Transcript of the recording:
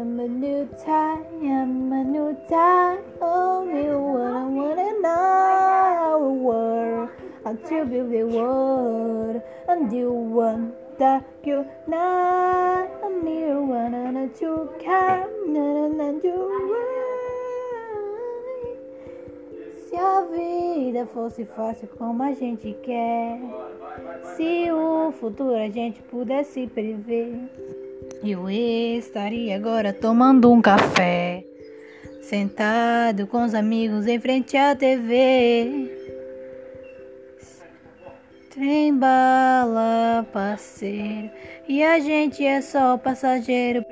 I'm a new time, I'm a new time. Oh, you wanna, wanna know the world. Until you the world, and you want that you know. And you wanna to come, and you Se a vida fosse fácil como a gente quer, se o futuro a gente pudesse prever, eu estaria agora tomando um café, sentado com os amigos em frente à TV. Trem bala, parceiro, e a gente é só passageiro.